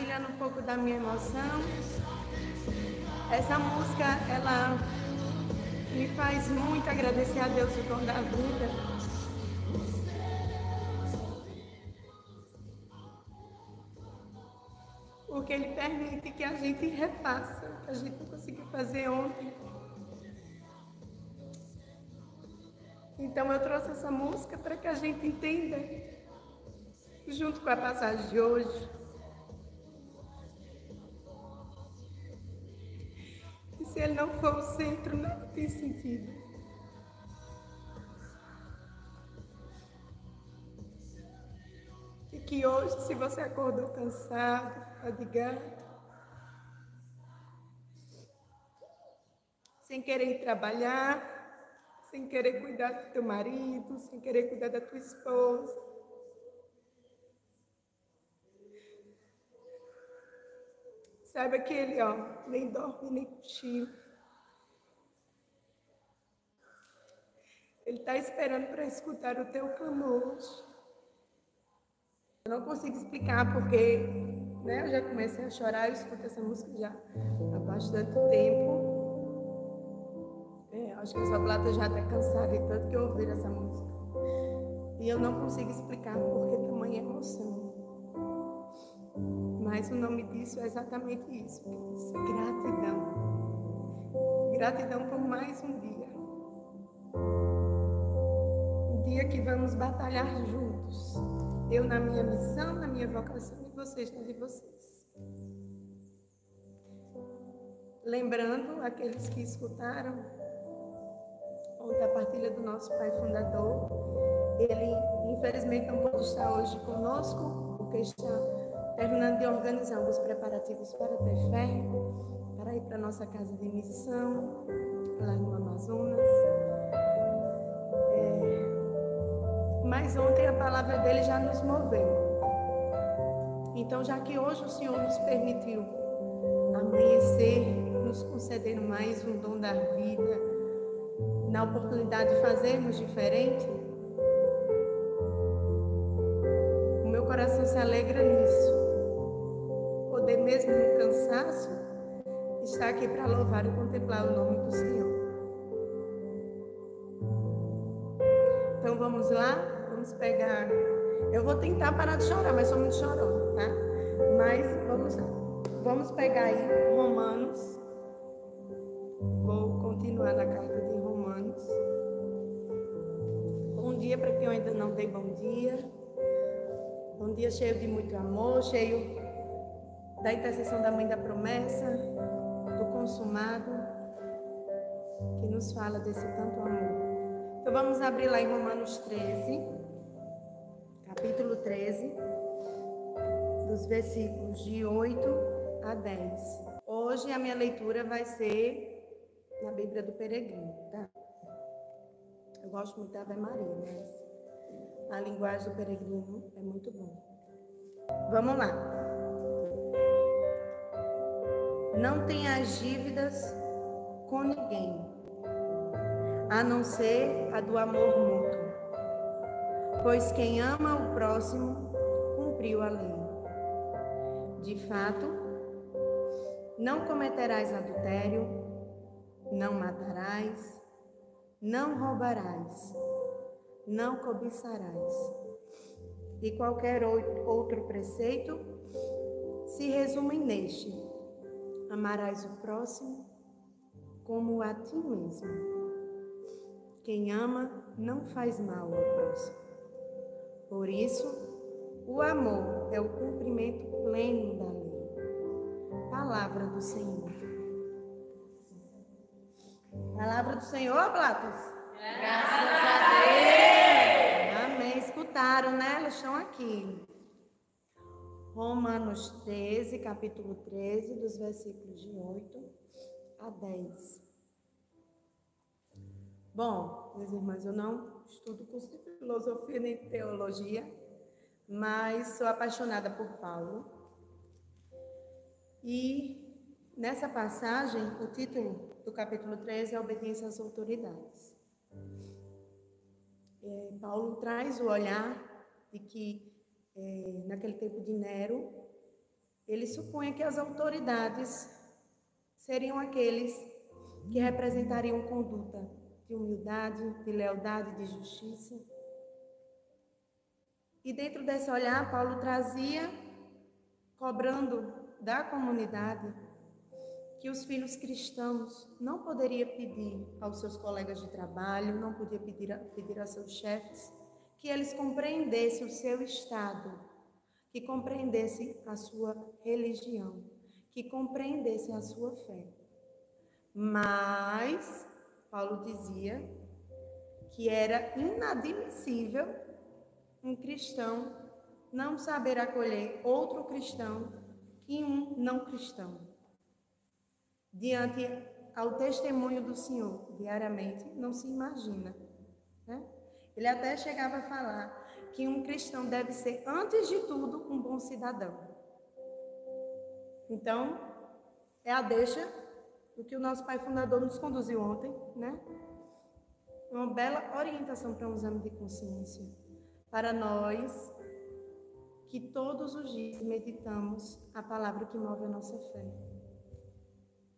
Partilhando um pouco da minha emoção. Essa música, ela me faz muito agradecer a Deus o dom da vida. Porque Ele permite que a gente refaça o que a gente não conseguiu fazer ontem. Então eu trouxe essa música para que a gente entenda, junto com a passagem de hoje, se ele não for o centro, nada tem sentido. E que hoje, se você acordou cansado, fadigado, sem querer ir trabalhar, sem querer cuidar do teu marido, sem querer cuidar da tua esposa. Saiba que ele, ó, nem dorme nem cochila. Ele está esperando para escutar o teu clamor. Eu não consigo explicar porque né, eu já comecei a chorar, eu escuto essa música já há bastante tempo. É, acho que essa plata já está cansada de tanto que eu ouvir essa música. E eu não consigo explicar porque tamanha emoção. Mas o nome disso é exatamente isso, é gratidão. Gratidão por mais um dia. Um dia que vamos batalhar juntos. Eu na minha missão, na minha vocação e vocês na de vocês. Lembrando aqueles que escutaram ontem a partilha do nosso pai fundador, ele infelizmente não pode estar hoje conosco, porque está terminando de organizar os preparativos para ter fé, para ir para a nossa casa de missão, lá no Amazonas. É, Mas ontem a palavra dele já nos moveu. Então, já que hoje o Senhor nos permitiu amanhecer, nos concedendo mais um dom da vida, na oportunidade de fazermos diferente, o meu coração se alegra nisso. Poder mesmo no cansaço estar aqui para louvar e contemplar o nome do Senhor. Então vamos lá, vamos pegar. Eu vou tentar parar de chorar, mas sou muito chorona, tá? Mas vamos lá. Vamos pegar aí Romanos. Vou continuar na carta de Romanos. Bom dia para quem eu ainda não dei bom dia. Um dia cheio de muito amor, cheio da intercessão da Mãe da Promessa, do consumado, que nos fala desse tanto amor. Então vamos abrir lá em Romanos 13, capítulo 13, dos versículos de 8 a 10. Hoje a minha leitura vai ser na Bíblia do Peregrino, tá? Eu gosto muito da Ave Maria, mas a linguagem do peregrino é muito bom. Vamos lá. Não tenha as dívidas com ninguém, a não ser a do amor mútuo. Pois quem ama o próximo cumpriu a lei. De fato, não cometerás adultério, não matarás, não roubarás, não cobiçarás. E qualquer outro preceito se resume neste: amarás o próximo como a ti mesmo. Quem ama não faz mal ao próximo. Por isso, O amor é o cumprimento pleno da lei. Palavra do Senhor. Palavra do Senhor, Blatas? Graças a Deus. Amém. Escutaram, né? Elas estão aqui. Romanos 13, capítulo 13, dos versículos de 8 a 10. Bom, meus irmãos, eu não estudo curso de filosofia nem teologia, mas sou apaixonada por Paulo. E nessa passagem, o título do capítulo 13 é Obediência às Autoridades. É, Paulo traz o olhar de que, é, naquele tempo de Nero, ele supunha que as autoridades seriam aqueles que representariam conduta de humildade, de lealdade, de justiça. E dentro desse olhar, Paulo trazia, cobrando da comunidade, que os filhos cristãos não poderiam pedir aos seus colegas de trabalho, não podia pedir a, pedir a seus chefes, que eles compreendessem o seu estado, que compreendessem a sua religião, que compreendessem a sua fé. Mas Paulo dizia que era inadmissível um cristão não saber acolher outro cristão e um não cristão. Diante ao testemunho do Senhor, diariamente, não se imagina. Né? Ele até chegava a falar que um cristão deve ser, antes de tudo, um bom cidadão. Então, é a deixa do que o nosso pai fundador nos conduziu ontem, né? Uma bela orientação para um exame de consciência para nós que todos os dias meditamos a palavra que move a nossa fé.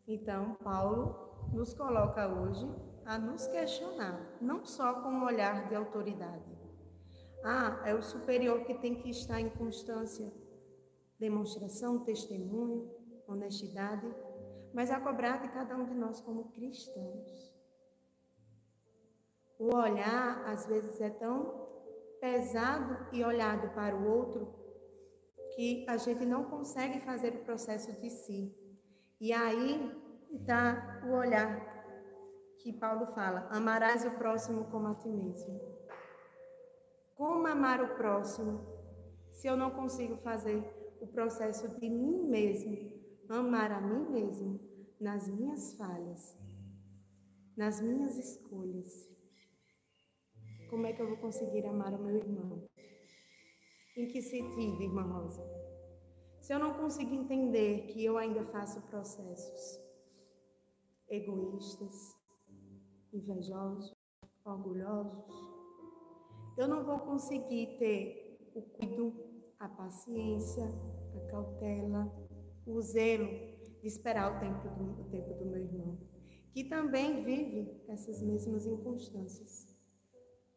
Então, Paulo nos coloca hoje a nos questionar, não só com um olhar de autoridade. Ah, é o superior que tem que estar em constância, demonstração, testemunho, honestidade, mas a cobrar de cada um de nós como cristãos. O olhar, às vezes, é tão pesado e olhado para o outro que a gente não consegue fazer o processo de si. E aí está o olhar que Paulo fala: amarás o próximo como a ti mesmo. Como amar o próximo se eu não consigo fazer o processo de mim mesmo, amar a mim mesmo nas minhas falhas, nas minhas escolhas? Como é que eu vou conseguir amar o meu irmão? Em que sentido, irmã Rosa? Se eu não consigo entender que eu ainda faço processos egoístas, invejosos, orgulhosos, eu não vou conseguir ter o cuido, a paciência, a cautela, o zelo de esperar o tempo do, o tempo do meu irmão, que também vive essas mesmas inconstâncias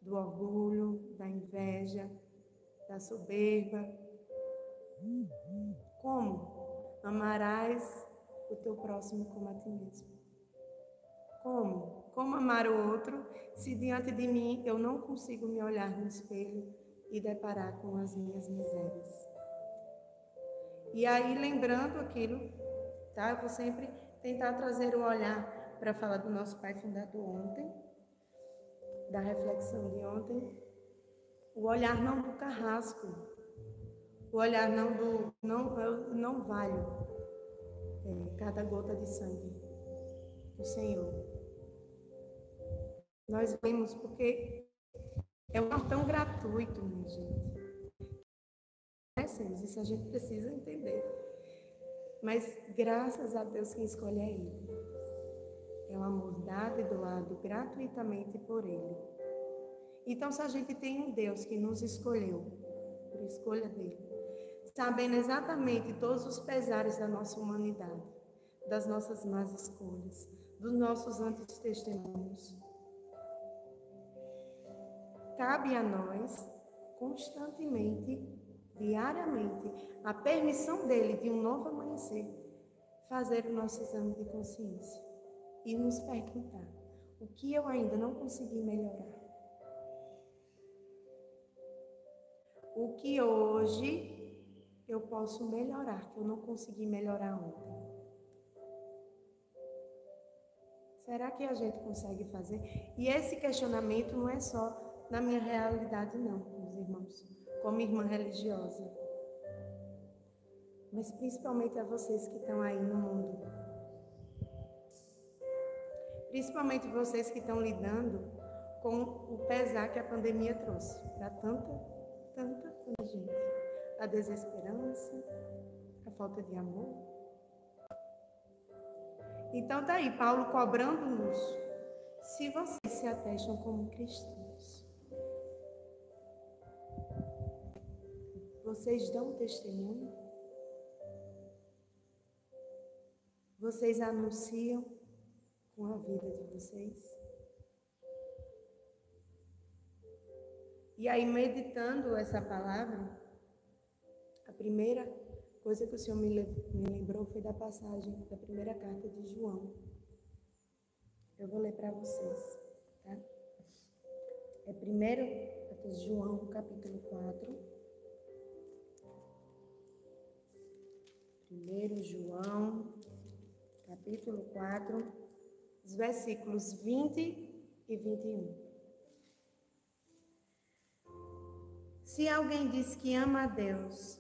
do orgulho, da inveja, da soberba. Como? Amarás o teu próximo como a ti mesmo. Como? Como amar o outro se diante de mim eu não consigo me olhar no espelho e deparar com as minhas misérias? E aí, lembrando aquilo, tá? Eu vou sempre tentar trazer o olhar para falar do nosso pai fundador ontem, da reflexão de ontem, o olhar não do carrasco, o olhar não do não eu não valho é, cada gota de sangue do Senhor. Nós vemos porque é um tão gratuito, minha gente. É, isso a gente precisa entender. Mas graças a Deus quem escolhe é Ele. É um amor dado e doado gratuitamente por Ele. Então, se a gente tem um Deus que nos escolheu, por escolha dele, sabendo exatamente todos os pesares da nossa humanidade, das nossas más escolhas, dos nossos antitestemunhos, cabe a nós, constantemente, diariamente, a permissão dele de um novo amanhecer, fazer o nosso exame de consciência e nos perguntar: o que eu ainda não consegui melhorar? o que hoje eu posso melhorar, que eu não consegui melhorar ontem. Será que a gente consegue fazer? E esse questionamento não é só na minha realidade, não, meus irmãos, como irmã religiosa. Mas principalmente a vocês que estão aí no mundo. Principalmente vocês que estão lidando com o pesar que a pandemia trouxe para tanta, tanta, tanta gente. A desesperança, a falta de amor. Então tá aí, Paulo cobrando-nos se vocês se atestam como cristãos. Vocês dão testemunho? Vocês anunciam com a vida de vocês? E aí, meditando essa palavra, a primeira coisa que o Senhor me, lembrou foi da passagem da primeira carta de João. Eu vou ler para vocês, tá? É primeiro João, capítulo 4. Primeiro João, capítulo 4, os versículos 20 e 21. Se alguém diz que ama a Deus,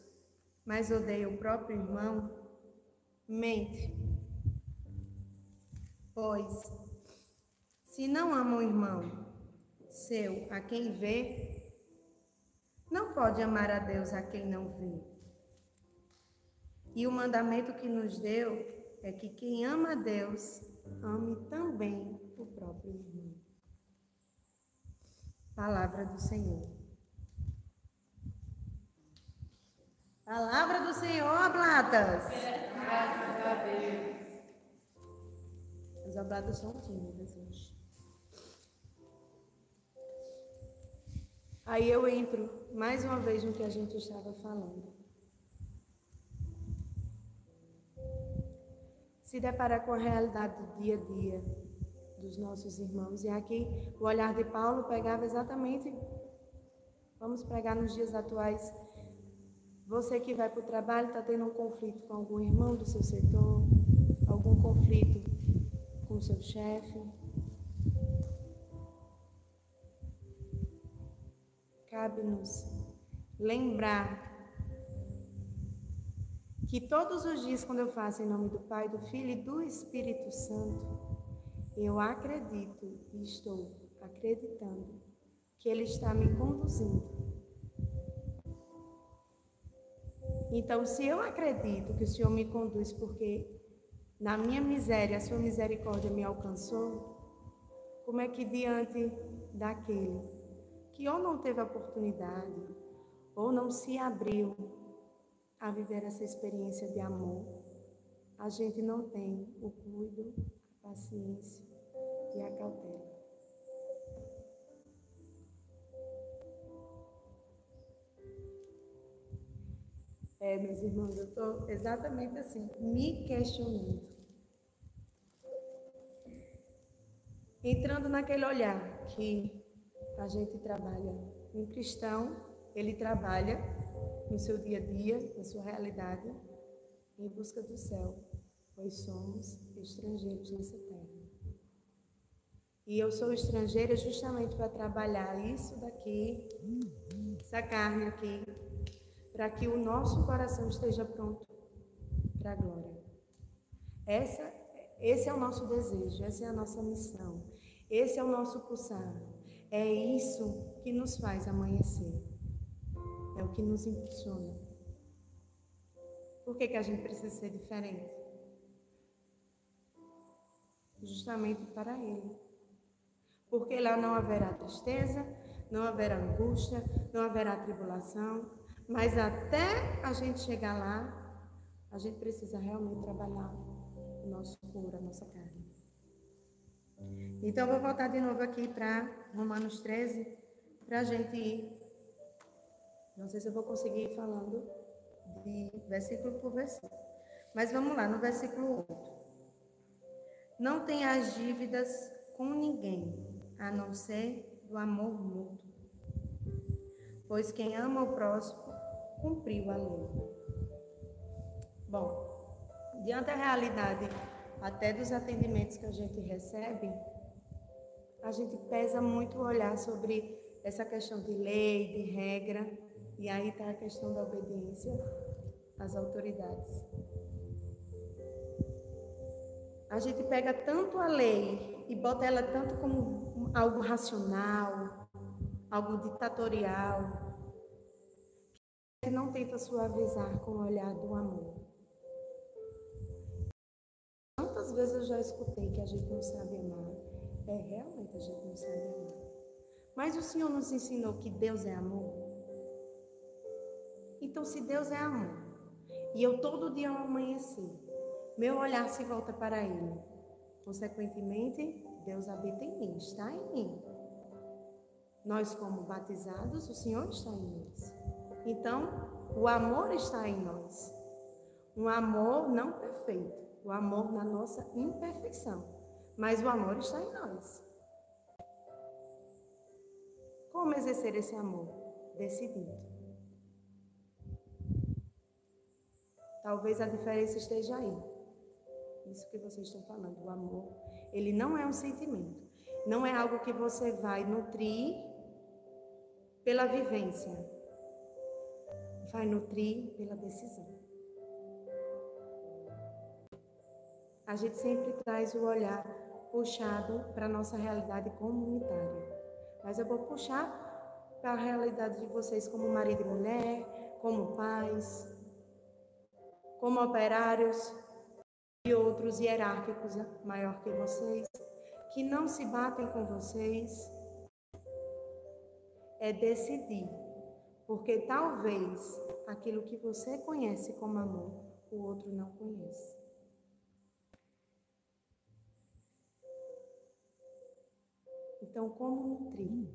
mas odeia o próprio irmão, mente. Pois, se não ama o irmão seu a quem vê, não pode amar a Deus a quem não vê. E o mandamento que nos deu é que quem ama a Deus, ame também o próprio irmão. Palavra do Senhor. Palavra do Senhor, Blatas. Graças a Deus. As oblatas são tímidas hoje. Aí eu entro mais uma vez no que a gente estava falando. Se deparar com a realidade do dia a dia dos nossos irmãos. E aqui o olhar de Paulo pegava exatamente, vamos pregar nos dias atuais, você que vai para o trabalho está tendo um conflito com algum irmão do seu setor, algum conflito com o seu chefe. Cabe-nos lembrar que todos os dias, quando eu faço em nome do Pai, do Filho e do Espírito Santo, eu acredito e estou acreditando que Ele está me conduzindo. Então, se eu acredito que o Senhor me conduz porque na minha miséria a sua misericórdia me alcançou, como é que diante daquele que ou não teve oportunidade ou não se abriu a viver essa experiência de amor, a gente não tem o cuido, a paciência e a cautela. É, meus irmãos, eu estou exatamente assim, me questionando. Entrando naquele olhar que a gente trabalha. Um cristão, ele trabalha no seu dia a dia, na sua realidade, em busca do céu, pois somos estrangeiros nessa terra. E eu sou estrangeira justamente para trabalhar isso daqui, essa carne aqui, para que o nosso coração esteja pronto para a glória. Essa, esse é o nosso desejo, essa é a nossa missão, esse é o nosso pulsar. É isso que nos faz amanhecer, é o que nos impulsiona. Por que, que a gente precisa ser diferente? Justamente para Ele. Porque lá não haverá tristeza, não haverá angústia, não haverá tribulação, mas até a gente chegar lá, a gente precisa realmente trabalhar o nosso corpo, a nossa carne. Então, vou voltar de novo aqui para Romanos 13, para a gente ir. Não sei se eu vou conseguir ir falando de versículo por versículo. Mas vamos lá, no versículo 8. Não tenha as dívidas com ninguém, a não ser do amor mútuo pois quem ama o próximo cumpriu a lei. Bom, diante da realidade até dos atendimentos que a gente recebe, a gente pesa muito olhar sobre essa questão de lei, de regra, e aí está a questão da obediência às autoridades. A gente pega tanto a lei e bota ela tanto como algo racional, algo ditatorial, que não tenta suavizar com o olhar do amor. Quantas vezes eu já escutei que a gente não sabe amar? É, realmente a gente não sabe amar. Mas o Senhor nos ensinou que Deus é amor. Então, se Deus é amor, e eu todo dia ao amanhecer, meu olhar se volta para Ele, consequentemente, Deus habita em mim, está em mim. Nós, como batizados, o Senhor está em nós. Então, o amor está em nós. Um amor não perfeito, o amor na nossa imperfeição, mas o amor está em nós. Como exercer esse amor? Decidindo. Talvez a diferença esteja aí. Isso que vocês estão falando, o amor, ele não é um sentimento. Não é algo que você vai nutrir pela vivência. Vai nutrir pela decisão. A gente sempre traz o olhar puxado para a nossa realidade comunitária. Mas eu vou puxar para a realidade de vocês como marido e mulher, como pais, como operários e outros hierárquicos maior que vocês, que não se batem com vocês, é decidir. Porque talvez aquilo que você conhece como amor, o outro não conhece. Então, como nutrir?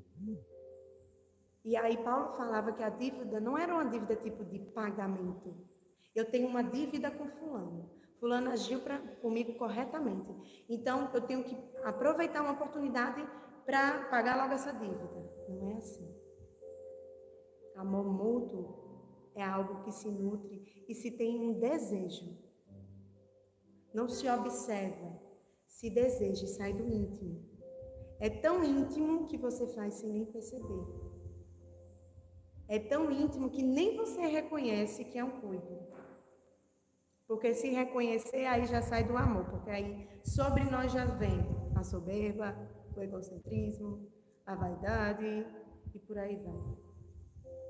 E aí Paulo falava que a dívida não era uma dívida tipo de pagamento. Eu tenho uma dívida com fulano. Fulano agiu pra, comigo corretamente. Então, eu tenho que aproveitar uma oportunidade para pagar logo essa dívida. Não é assim. Amor mútuo é algo que se nutre e se tem um desejo. Não se observa, se deseja e sai do íntimo. É tão íntimo que você faz sem nem perceber. É tão íntimo que nem você reconhece que é um cuido. Porque se reconhecer, aí já sai do amor. Porque aí sobre nós já vem a soberba, o egocentrismo, a vaidade e por aí vai.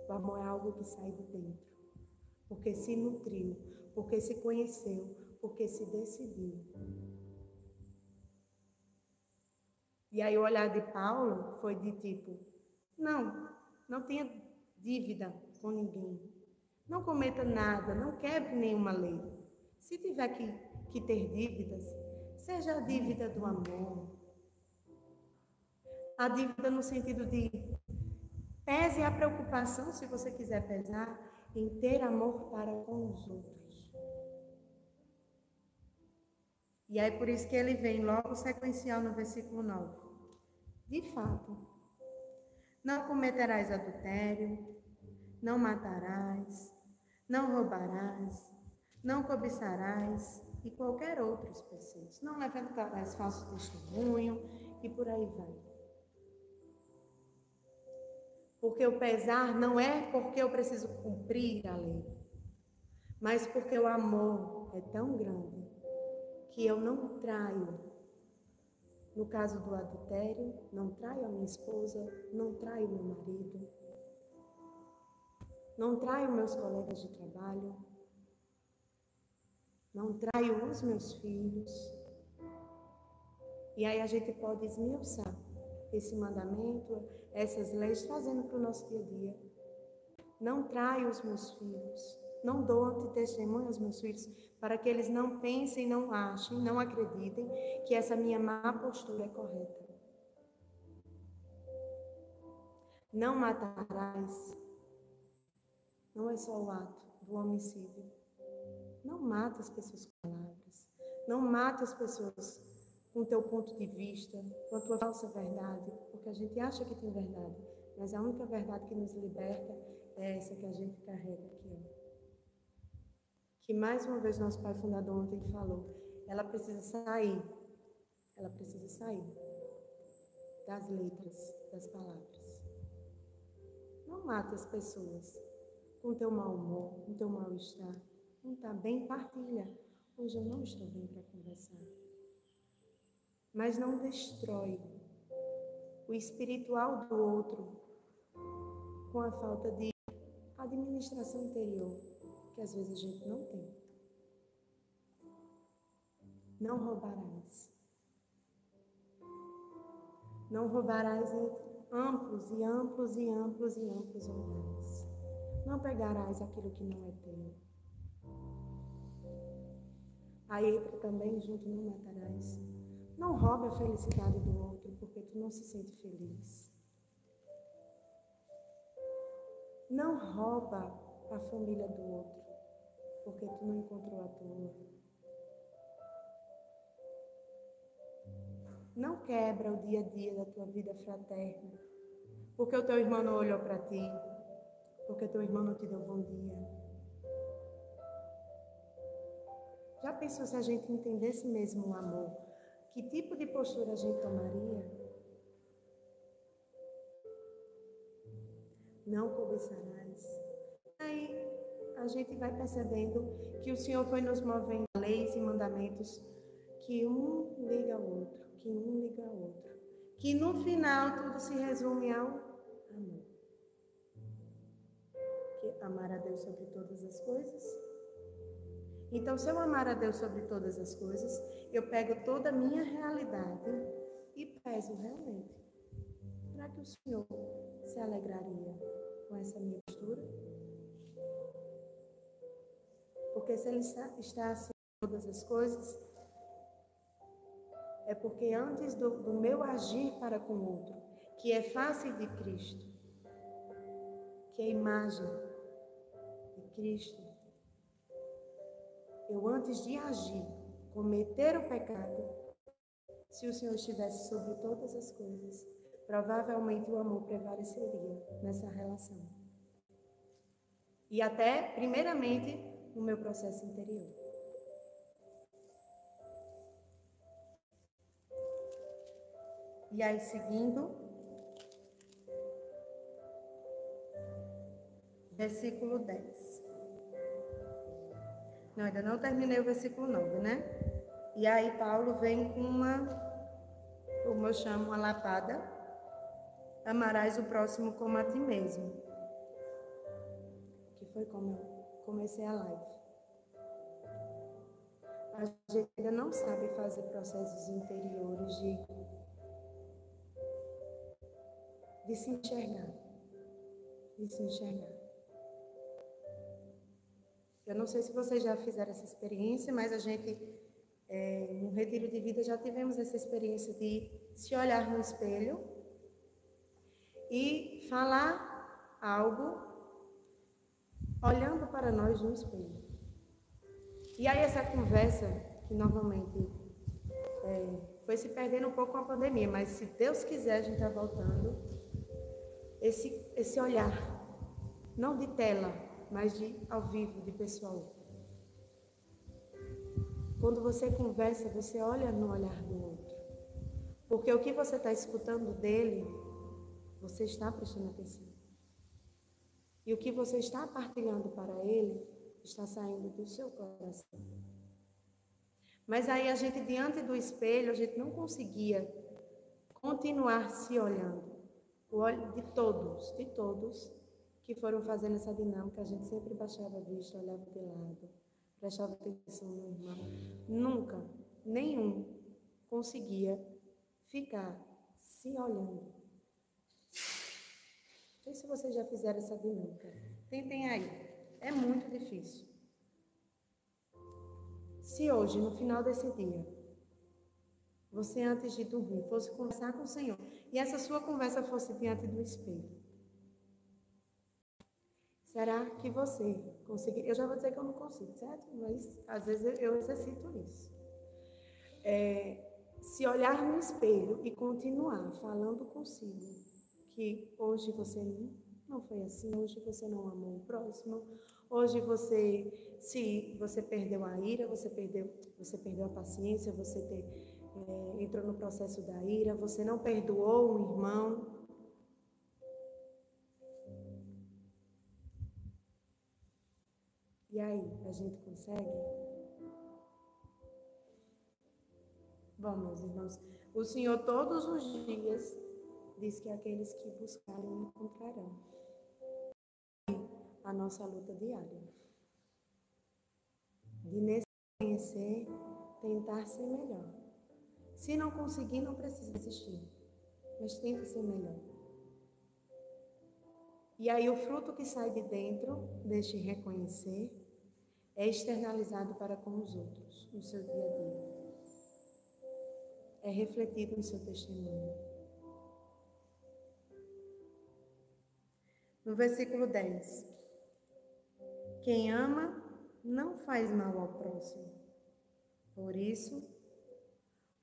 O amor é algo que sai de dentro. Porque se nutriu, porque se conheceu, porque se decidiu. E aí o olhar de Paulo foi de tipo: não, não tenha dívida com ninguém. Não cometa nada, não quebre nenhuma lei. Se tiver que, que ter dívidas, seja a dívida do amor. A dívida no sentido de pese a preocupação, se você quiser pesar, em ter amor para com os outros. E aí por isso que ele vem logo sequencial no versículo 9. De fato, não cometerás adultério, não matarás, não roubarás, não cobiçarás e qualquer outros preceitos. Não levantarás falso testemunho e por aí vai. Porque o pesar não é porque eu preciso cumprir a lei, mas porque o amor é tão grande que eu não traio no caso do adultério, não traio a minha esposa, não traio meu marido, não traio meus colegas de trabalho, não traio os meus filhos. E aí a gente pode esmiuçar esse mandamento, essas leis, trazendo para o nosso dia a dia. Não traio os meus filhos, não dou antitestemunho aos meus filhos, para que eles não pensem, não achem, não acreditem que essa minha má postura é correta. Não matarás. Não é só o ato do homicídio. Não mata as pessoas com palavras. Não mata as pessoas com o teu ponto de vista, com a tua falsa verdade, porque a gente acha que tem verdade, Mas a única verdade que nos liberta é essa que a gente carrega aqui. Que mais uma vez nosso pai fundador ontem falou, ela precisa sair. Ela precisa sair das letras, das palavras. Não mate as pessoas com teu mau humor, com teu mal-estar. Não está bem? Partilha. Hoje eu não estou bem para conversar. Mas não destrói o espiritual do outro com a falta de administração interior, que às vezes a gente não tem. Não roubarás. Não roubarás entre amplos e amplos e amplos e amplos olhares. Não pegarás aquilo que não é teu. Aí entra também junto, não matarás. Não roube a felicidade do outro, porque tu não se sente feliz. Não rouba a família do outro, porque tu não encontrou a tua. Não quebra o dia a dia da tua vida fraterna, porque o teu irmão não olhou para ti, porque teu irmão não te deu bom dia. Pensou se a gente entendesse mesmo o amor? Que tipo de postura a gente tomaria? Não cobiçarás. Aí a gente vai percebendo que o Senhor foi nos movendo leis e mandamentos que um liga ao outro, que um liga ao outro. Que no final tudo se resume ao amor. Que amar a Deus sobre todas as coisas. Então, se eu amar a Deus sobre todas as coisas, eu pego toda a minha realidade e peso realmente. Será que o Senhor se alegraria com essa minha postura? Porque se Ele está, está acima de todas as coisas, é porque antes do, do meu agir para com o outro, que é face de Cristo, que é imagem de Cristo, eu antes de agir, cometer o pecado, se o Senhor estivesse sobre todas as coisas, provavelmente o amor prevaleceria nessa relação. E até, primeiramente, no meu processo interior. E aí, seguindo, versículo 10. Não, ainda não terminei o versículo 9, né? E aí, Paulo vem com uma, como eu chamo, uma lapada. Amarás o próximo como a ti mesmo. Que foi como eu comecei a live. A gente ainda não sabe fazer processos interiores de de se enxergar. De se enxergar. Eu não sei se vocês já fizeram essa experiência, mas a gente, é, no retiro de vida, já tivemos essa experiência de se olhar no espelho e falar algo olhando para nós no espelho. E aí essa conversa, que normalmente é, foi se perdendo um pouco com a pandemia, mas se Deus quiser, a gente está voltando esse, esse olhar, não de tela, mas de ao vivo, de pessoal. Quando você conversa, você olha no olhar do outro. Porque o que você está escutando dele, você está prestando atenção. E o que você está partilhando para ele, está saindo do seu coração. Mas aí a gente, diante do espelho, a gente não conseguia continuar se olhando o olho de todos, de todos que foram fazendo essa dinâmica, a gente sempre baixava a vista, olhava de lado, prestava atenção no irmão. Nunca, nenhum conseguia ficar se olhando. Não sei se vocês já fizeram essa dinâmica. Tentem aí. É muito difícil. Se hoje, no final desse dia, você antes de dormir fosse conversar com o Senhor e essa sua conversa fosse diante do espelho. Será que você conseguir? Eu já vou dizer que eu não consigo, certo? Mas às vezes eu exercito isso. É, se olhar no espelho e continuar falando consigo, que hoje você não foi assim, hoje você não amou o próximo, hoje você se você perdeu a ira, você perdeu, você perdeu a paciência, você ter, é, entrou no processo da ira, você não perdoou um irmão. Aí, a gente consegue? Bom, meus irmãos, o Senhor todos os dias diz que aqueles que buscarem encontrarão. A nossa luta diária. De nesse conhecer, tentar ser melhor. Se não conseguir, não precisa desistir. Mas tenta ser melhor. E aí o fruto que sai de dentro deste reconhecer é externalizado para com os outros no seu dia a dia é refletido no seu testemunho. No versículo 10. Quem ama não faz mal ao próximo. Por isso,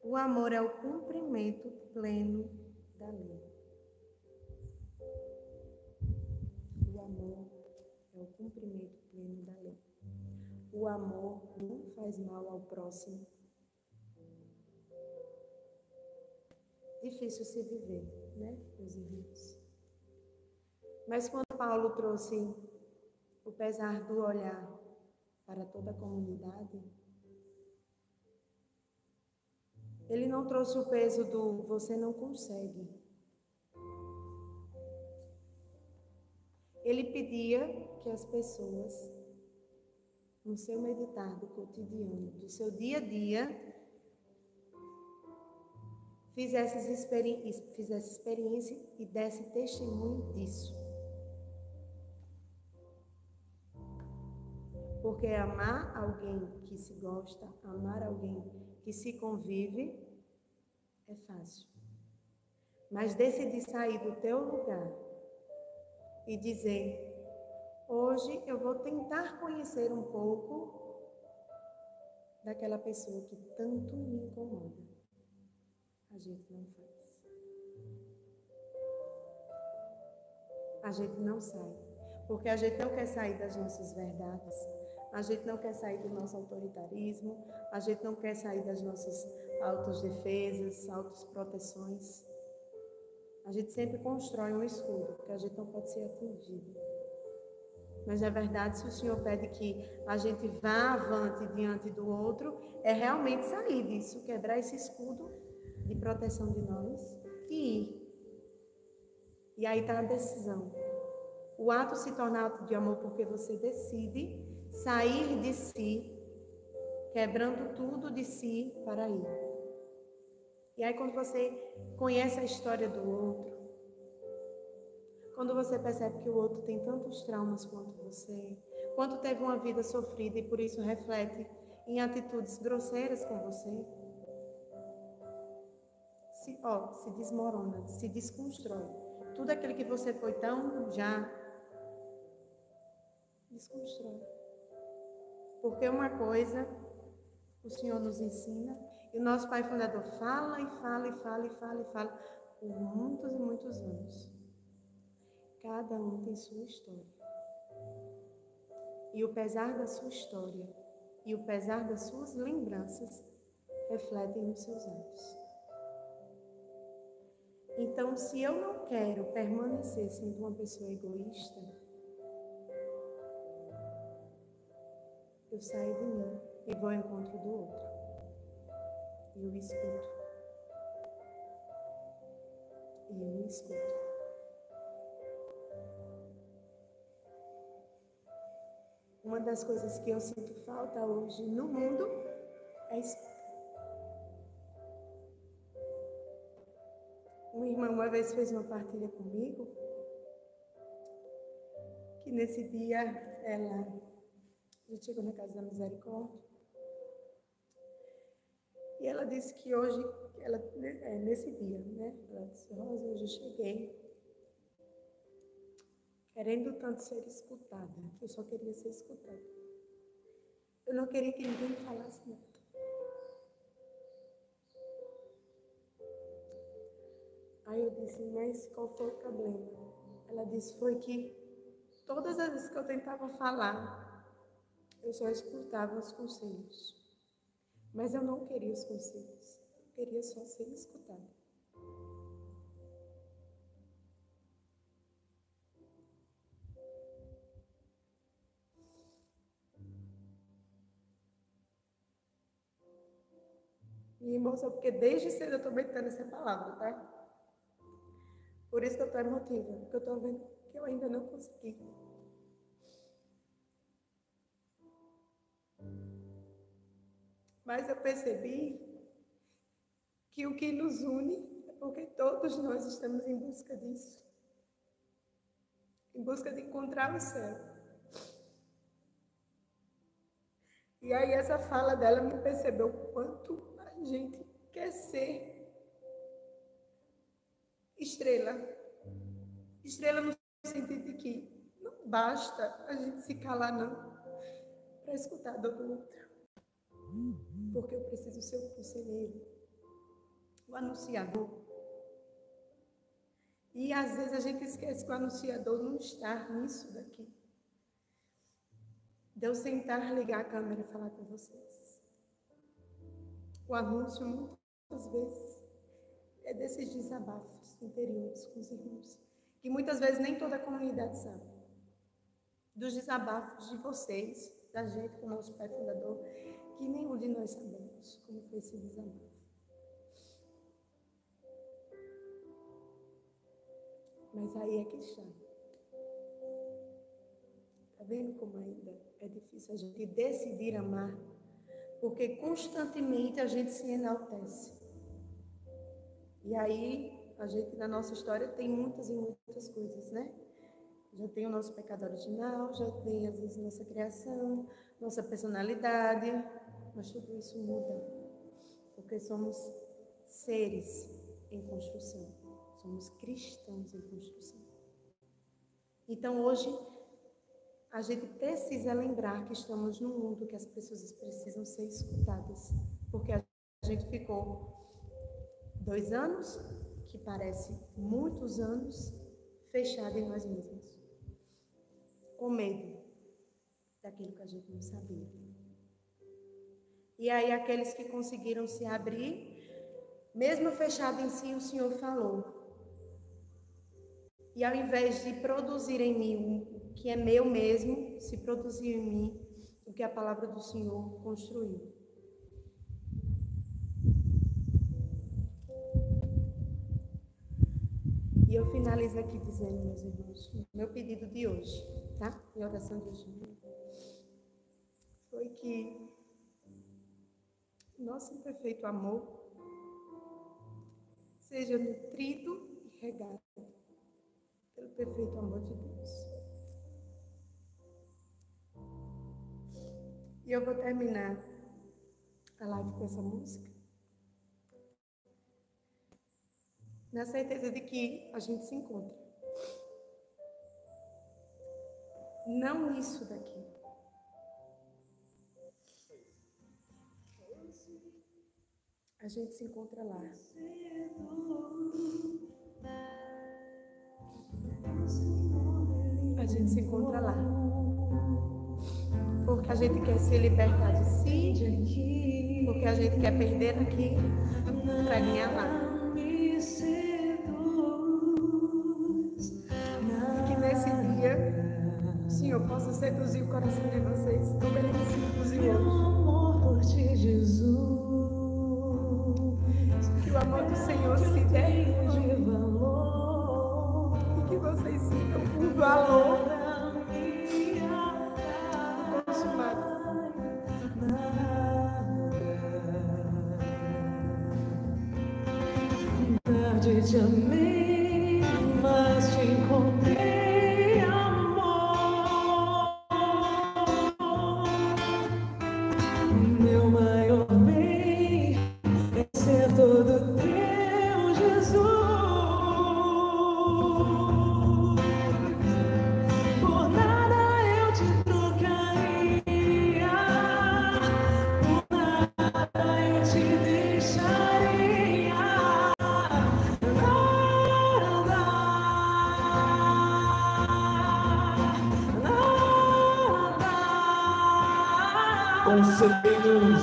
o amor é o cumprimento pleno da lei. O amor é o cumprimento pleno da lei. O amor não faz mal ao próximo difícil se viver, né, meus irmãos? Mas quando Paulo trouxe o pesar do olhar para toda a comunidade, ele não trouxe o peso do você não consegue. Ele pedia que as pessoas, no seu meditar do cotidiano, do seu dia a dia, fizesse, experi fizesse experiência e desse testemunho disso. Porque amar alguém que se gosta, amar alguém que se convive, é fácil. Mas decidir sair do teu lugar e dizer: hoje eu vou tentar conhecer um pouco daquela pessoa que tanto me incomoda a gente não faz. A gente não sai. Porque a gente não quer sair das nossas verdades, a gente não quer sair do nosso autoritarismo, a gente não quer sair das nossas autodefesas, autoproteções. A gente sempre constrói um escudo, porque a gente não pode ser atingido. Mas na verdade, se o Senhor pede que a gente vá avante diante do outro, é realmente sair disso, quebrar esse escudo de proteção de nós e ir. E aí está a decisão. O ato se torna ato de amor porque você decide sair de si, quebrando tudo de si para ir. E aí, quando você conhece a história do outro, quando você percebe que o outro tem tantos traumas quanto você, quanto teve uma vida sofrida e por isso reflete em atitudes grosseiras com você, se, ó, se desmorona, se desconstrói. Tudo aquilo que você foi tão já desconstrói. Porque uma coisa o Senhor nos ensina, e o nosso Pai Fundador fala e fala e fala e fala e fala por muitos e muitos anos. Cada um tem sua história. E o pesar da sua história e o pesar das suas lembranças refletem nos seus atos. Então, se eu não quero permanecer sendo uma pessoa egoísta, eu saio de mim e vou ao encontro do outro. E eu escuto. E eu escuto. Uma das coisas que eu sinto falta hoje no mundo é. Uma irmã uma vez fez uma partilha comigo, que nesse dia ela já chegou na casa da misericórdia. E ela disse que hoje, ela, é, nesse dia, né? Ela disse, Rosa, hoje eu cheguei querendo tanto ser escutada, eu só queria ser escutada. Eu não queria que ninguém falasse nada. Aí eu disse, mas qual foi o problema? Ela disse, foi que todas as vezes que eu tentava falar, eu só escutava os conselhos. Mas eu não queria os conselhos. Eu queria só ser escutada. Só porque desde cedo eu estou meditando essa palavra, tá? Por isso que eu estou emotiva, porque eu estou vendo que eu ainda não consegui. Mas eu percebi que o que nos une é porque todos nós estamos em busca disso em busca de encontrar o céu. E aí essa fala dela me percebeu o quanto gente quer ser estrela. Estrela no sentido de que não basta a gente se calar, não, para escutar a dor do outro. Porque eu preciso ser o conselheiro, o anunciador. E às vezes a gente esquece que o anunciador não está nisso daqui. De eu sentar, ligar a câmera e falar com vocês. O anúncio, muitas vezes, é desses desabafos interiores com os irmãos, que muitas vezes nem toda a comunidade sabe. Dos desabafos de vocês, da gente com o nosso pai fundador, que nenhum de nós sabemos como foi esse desabafo. Mas aí é que está. Está vendo como ainda é difícil a gente decidir amar? Porque constantemente a gente se enaltece. E aí a gente na nossa história tem muitas e muitas coisas, né? Já tem o nosso pecado original, já tem às vezes nossa criação, nossa personalidade, mas tudo isso muda, porque somos seres em construção, somos cristãos em construção. Então hoje a gente precisa lembrar que estamos num mundo que as pessoas precisam ser escutadas, porque a gente ficou dois anos que parece muitos anos fechada em nós mesmos, com medo daquilo que a gente não sabia. E aí, aqueles que conseguiram se abrir, mesmo fechado em si, o Senhor falou. E ao invés de produzir em mim o que é meu mesmo, se produzir em mim o que a palavra do Senhor construiu. E eu finalizo aqui dizendo, meus irmãos, meu pedido de hoje, tá? Em oração de hoje. Foi que nosso imperfeito amor seja nutrido e regado pelo perfeito amor de Deus. E eu vou terminar a live com essa música. na certeza de que a gente se encontra. Não isso daqui. A gente se encontra lá. A gente se encontra lá. Porque a gente quer se libertar de si, porque a gente quer perder aqui para ganhar lá. possa seduzir o coração de Convívio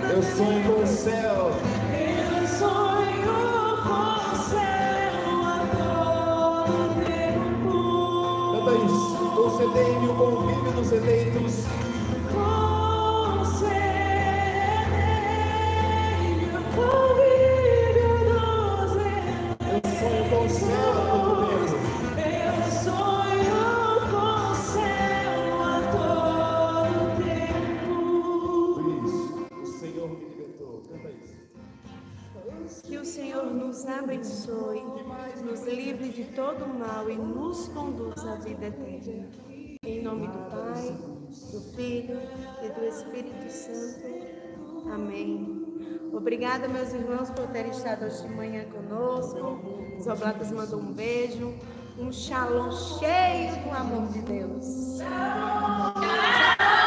da Eu sonho com o céu. Eu sonho com o céu a todo tempo. Canta isso. Concedei-me o convívio dos eleitos. Nos conduza à vida eterna. Em nome do Pai, do Filho e do Espírito Santo. Amém. Obrigada, meus irmãos, por terem estado hoje de manhã conosco. Os Oblatas mandou um beijo, um shalom cheio do amor de Deus. Tchau.